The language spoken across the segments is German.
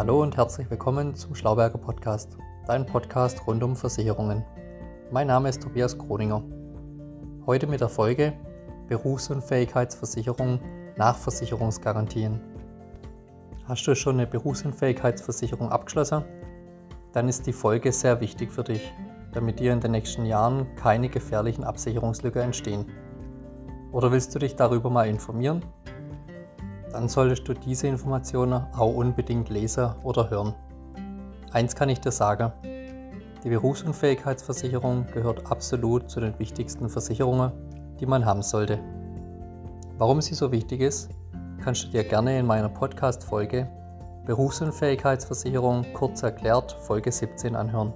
Hallo und herzlich willkommen zum Schlauberger Podcast, dein Podcast rund um Versicherungen. Mein Name ist Tobias Kroninger. Heute mit der Folge Berufsunfähigkeitsversicherung nach Versicherungsgarantien. Hast du schon eine Berufsunfähigkeitsversicherung abgeschlossen? Dann ist die Folge sehr wichtig für dich, damit dir in den nächsten Jahren keine gefährlichen Absicherungslücke entstehen. Oder willst du dich darüber mal informieren dann solltest du diese Informationen auch unbedingt lesen oder hören. Eins kann ich dir sagen, die Berufsunfähigkeitsversicherung gehört absolut zu den wichtigsten Versicherungen, die man haben sollte. Warum sie so wichtig ist, kannst du dir gerne in meiner Podcast-Folge Berufsunfähigkeitsversicherung kurz erklärt Folge 17 anhören.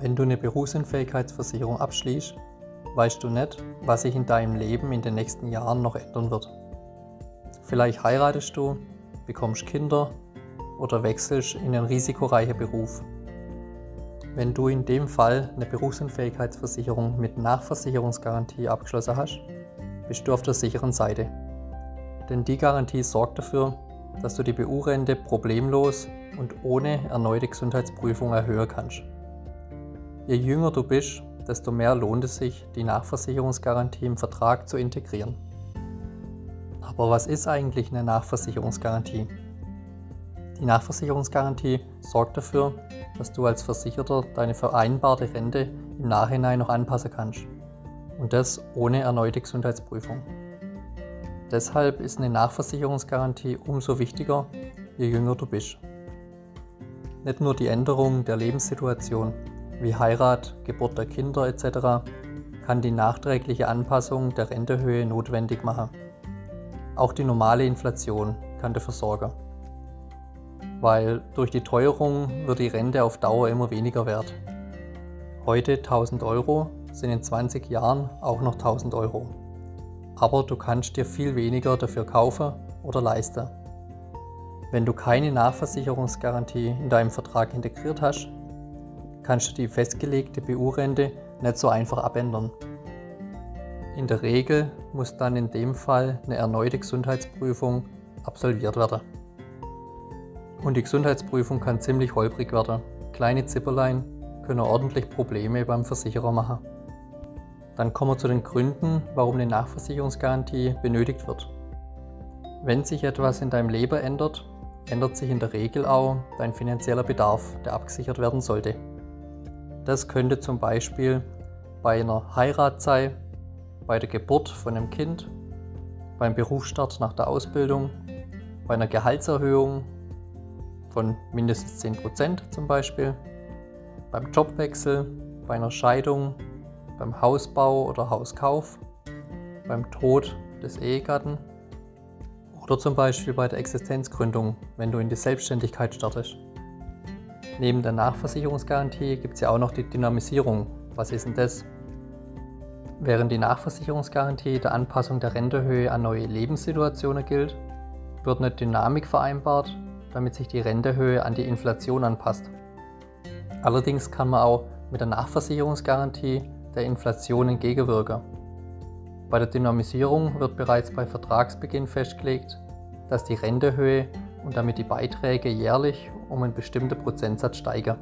Wenn du eine Berufsunfähigkeitsversicherung abschließt, weißt du nicht, was sich in deinem Leben in den nächsten Jahren noch ändern wird. Vielleicht heiratest du, bekommst Kinder oder wechselst in einen risikoreichen Beruf. Wenn du in dem Fall eine Berufsunfähigkeitsversicherung mit Nachversicherungsgarantie abgeschlossen hast, bist du auf der sicheren Seite. Denn die Garantie sorgt dafür, dass du die BU-Rente problemlos und ohne erneute Gesundheitsprüfung erhöhen kannst. Je jünger du bist, desto mehr lohnt es sich, die Nachversicherungsgarantie im Vertrag zu integrieren. Aber was ist eigentlich eine Nachversicherungsgarantie? Die Nachversicherungsgarantie sorgt dafür, dass du als Versicherter deine vereinbarte Rente im Nachhinein noch anpassen kannst. Und das ohne erneute Gesundheitsprüfung. Deshalb ist eine Nachversicherungsgarantie umso wichtiger, je jünger du bist. Nicht nur die Änderung der Lebenssituation, wie Heirat, Geburt der Kinder etc., kann die nachträgliche Anpassung der Rentehöhe notwendig machen. Auch die normale Inflation kann dafür sorgen. Weil durch die Teuerung wird die Rente auf Dauer immer weniger wert. Heute 1000 Euro sind in 20 Jahren auch noch 1000 Euro. Aber du kannst dir viel weniger dafür kaufen oder leisten. Wenn du keine Nachversicherungsgarantie in deinem Vertrag integriert hast, kannst du die festgelegte BU-Rente nicht so einfach abändern. In der Regel muss dann in dem Fall eine erneute Gesundheitsprüfung absolviert werden. Und die Gesundheitsprüfung kann ziemlich holprig werden. Kleine Zipperlein können ordentlich Probleme beim Versicherer machen. Dann kommen wir zu den Gründen, warum eine Nachversicherungsgarantie benötigt wird. Wenn sich etwas in deinem Leben ändert, ändert sich in der Regel auch dein finanzieller Bedarf, der abgesichert werden sollte. Das könnte zum Beispiel bei einer Heirat sein bei der Geburt von einem Kind, beim Berufsstart nach der Ausbildung, bei einer Gehaltserhöhung von mindestens 10% zum Beispiel, beim Jobwechsel, bei einer Scheidung, beim Hausbau oder Hauskauf, beim Tod des Ehegatten oder zum Beispiel bei der Existenzgründung, wenn du in die Selbstständigkeit startest. Neben der Nachversicherungsgarantie gibt es ja auch noch die Dynamisierung. Was ist denn das? Während die Nachversicherungsgarantie der Anpassung der Rentehöhe an neue Lebenssituationen gilt, wird eine Dynamik vereinbart, damit sich die Rentehöhe an die Inflation anpasst. Allerdings kann man auch mit der Nachversicherungsgarantie der Inflation entgegenwirken. Bei der Dynamisierung wird bereits bei Vertragsbeginn festgelegt, dass die Rentehöhe und damit die Beiträge jährlich um einen bestimmten Prozentsatz steigen.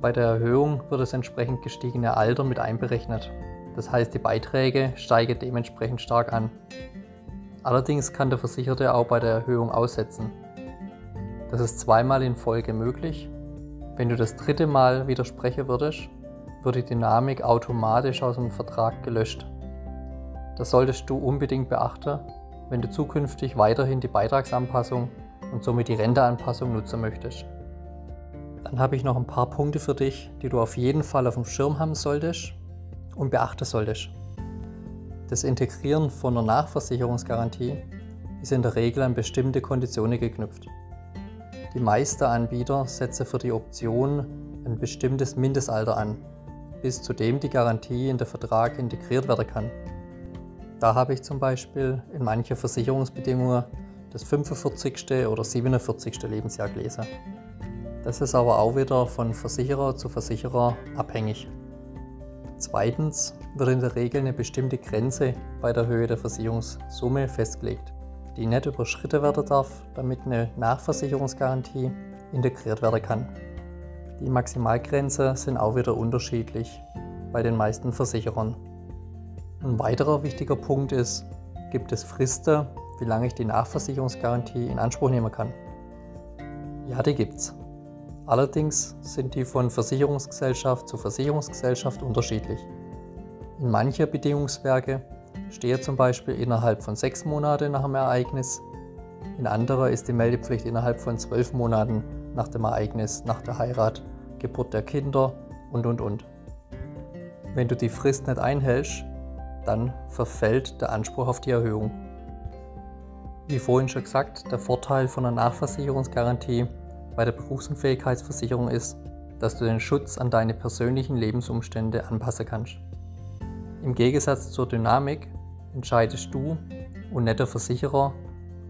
Bei der Erhöhung wird das entsprechend gestiegene Alter mit einberechnet. Das heißt, die Beiträge steigen dementsprechend stark an. Allerdings kann der Versicherte auch bei der Erhöhung aussetzen. Das ist zweimal in Folge möglich. Wenn du das dritte Mal widersprechen würdest, wird die Dynamik automatisch aus dem Vertrag gelöscht. Das solltest du unbedingt beachten, wenn du zukünftig weiterhin die Beitragsanpassung und somit die Renteanpassung nutzen möchtest. Dann habe ich noch ein paar Punkte für dich, die du auf jeden Fall auf dem Schirm haben solltest und beachten solltest. Das Integrieren von einer Nachversicherungsgarantie ist in der Regel an bestimmte Konditionen geknüpft. Die meisten Anbieter setzen für die Option ein bestimmtes Mindestalter an, bis zu dem die Garantie in den Vertrag integriert werden kann. Da habe ich zum Beispiel in manchen Versicherungsbedingungen das 45. oder 47. Lebensjahr gelesen. Das ist aber auch wieder von Versicherer zu Versicherer abhängig. Zweitens wird in der Regel eine bestimmte Grenze bei der Höhe der Versicherungssumme festgelegt. die nicht überschritten werden darf, damit eine Nachversicherungsgarantie integriert werden kann. Die Maximalgrenze sind auch wieder unterschiedlich bei den meisten Versicherern. Ein weiterer wichtiger Punkt ist, gibt es Fristen, wie lange ich die Nachversicherungsgarantie in Anspruch nehmen kann. Ja, die gibt's. Allerdings sind die von Versicherungsgesellschaft zu Versicherungsgesellschaft unterschiedlich. In manche Bedingungswerke stehe zum Beispiel innerhalb von sechs Monaten nach dem Ereignis, in andere ist die Meldepflicht innerhalb von zwölf Monaten nach dem Ereignis, nach der Heirat, Geburt der Kinder und und und. Wenn du die Frist nicht einhältst, dann verfällt der Anspruch auf die Erhöhung. Wie vorhin schon gesagt, der Vorteil von einer Nachversicherungsgarantie bei der Berufsunfähigkeitsversicherung ist, dass du den Schutz an deine persönlichen Lebensumstände anpassen kannst. Im Gegensatz zur Dynamik entscheidest du und nicht der Versicherer,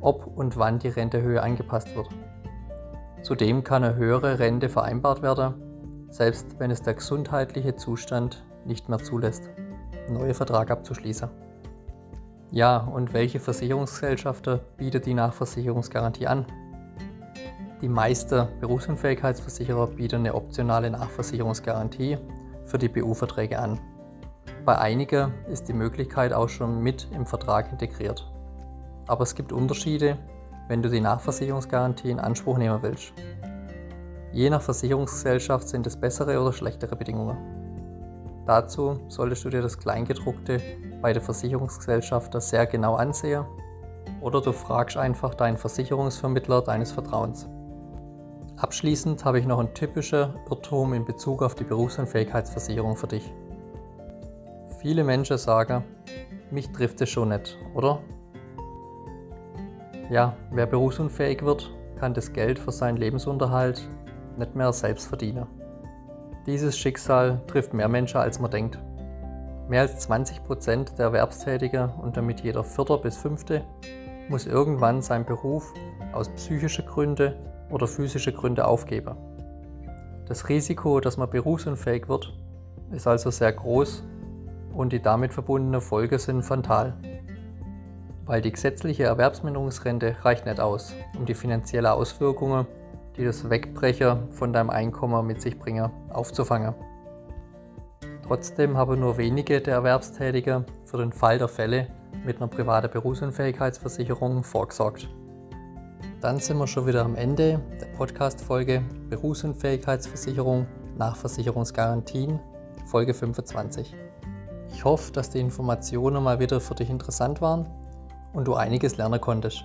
ob und wann die Rentehöhe angepasst wird. Zudem kann eine höhere Rente vereinbart werden, selbst wenn es der gesundheitliche Zustand nicht mehr zulässt, einen neuen Vertrag abzuschließen. Ja, und welche Versicherungsgesellschaften bietet die Nachversicherungsgarantie an? Die meisten Berufsunfähigkeitsversicherer bieten eine optionale Nachversicherungsgarantie für die BU-Verträge an. Bei einigen ist die Möglichkeit auch schon mit im Vertrag integriert. Aber es gibt Unterschiede, wenn du die Nachversicherungsgarantie in Anspruch nehmen willst. Je nach Versicherungsgesellschaft sind es bessere oder schlechtere Bedingungen. Dazu solltest du dir das Kleingedruckte bei der Versicherungsgesellschaft sehr genau ansehen oder du fragst einfach deinen Versicherungsvermittler deines Vertrauens. Abschließend habe ich noch einen typischen Irrtum in Bezug auf die Berufsunfähigkeitsversicherung für dich. Viele Menschen sagen, mich trifft es schon nicht, oder? Ja, wer berufsunfähig wird, kann das Geld für seinen Lebensunterhalt nicht mehr selbst verdienen. Dieses Schicksal trifft mehr Menschen, als man denkt. Mehr als 20 Prozent der Erwerbstätigen und damit jeder Vierte bis Fünfte muss irgendwann seinen Beruf aus psychischen Gründen oder physischen Gründen aufgeben. Das Risiko, dass man berufsunfähig wird, ist also sehr groß und die damit verbundenen Folgen sind fatal. Weil die gesetzliche Erwerbsminderungsrente reicht nicht aus, um die finanziellen Auswirkungen, die das Wegbrecher von deinem Einkommen mit sich bringen, aufzufangen. Trotzdem haben nur wenige der Erwerbstätigen für den Fall der Fälle mit einer privaten Berufsunfähigkeitsversicherung vorgesorgt. Dann sind wir schon wieder am Ende der Podcast-Folge Berufsunfähigkeitsversicherung nach Versicherungsgarantien, Folge 25. Ich hoffe, dass die Informationen mal wieder für dich interessant waren und du einiges lernen konntest.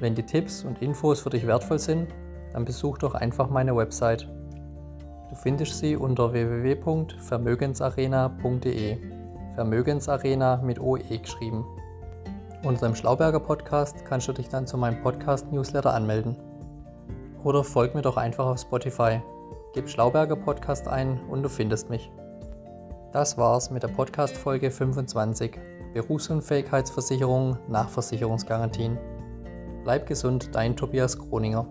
Wenn die Tipps und Infos für dich wertvoll sind, dann besuch doch einfach meine Website Du findest sie unter www.vermögensarena.de. Vermögensarena mit OE geschrieben. Unter dem Schlauberger Podcast kannst du dich dann zu meinem Podcast-Newsletter anmelden. Oder folg mir doch einfach auf Spotify. Gib Schlauberger Podcast ein und du findest mich. Das war's mit der Podcast-Folge 25. Berufsunfähigkeitsversicherung nach Versicherungsgarantien. Bleib gesund, dein Tobias Kroninger.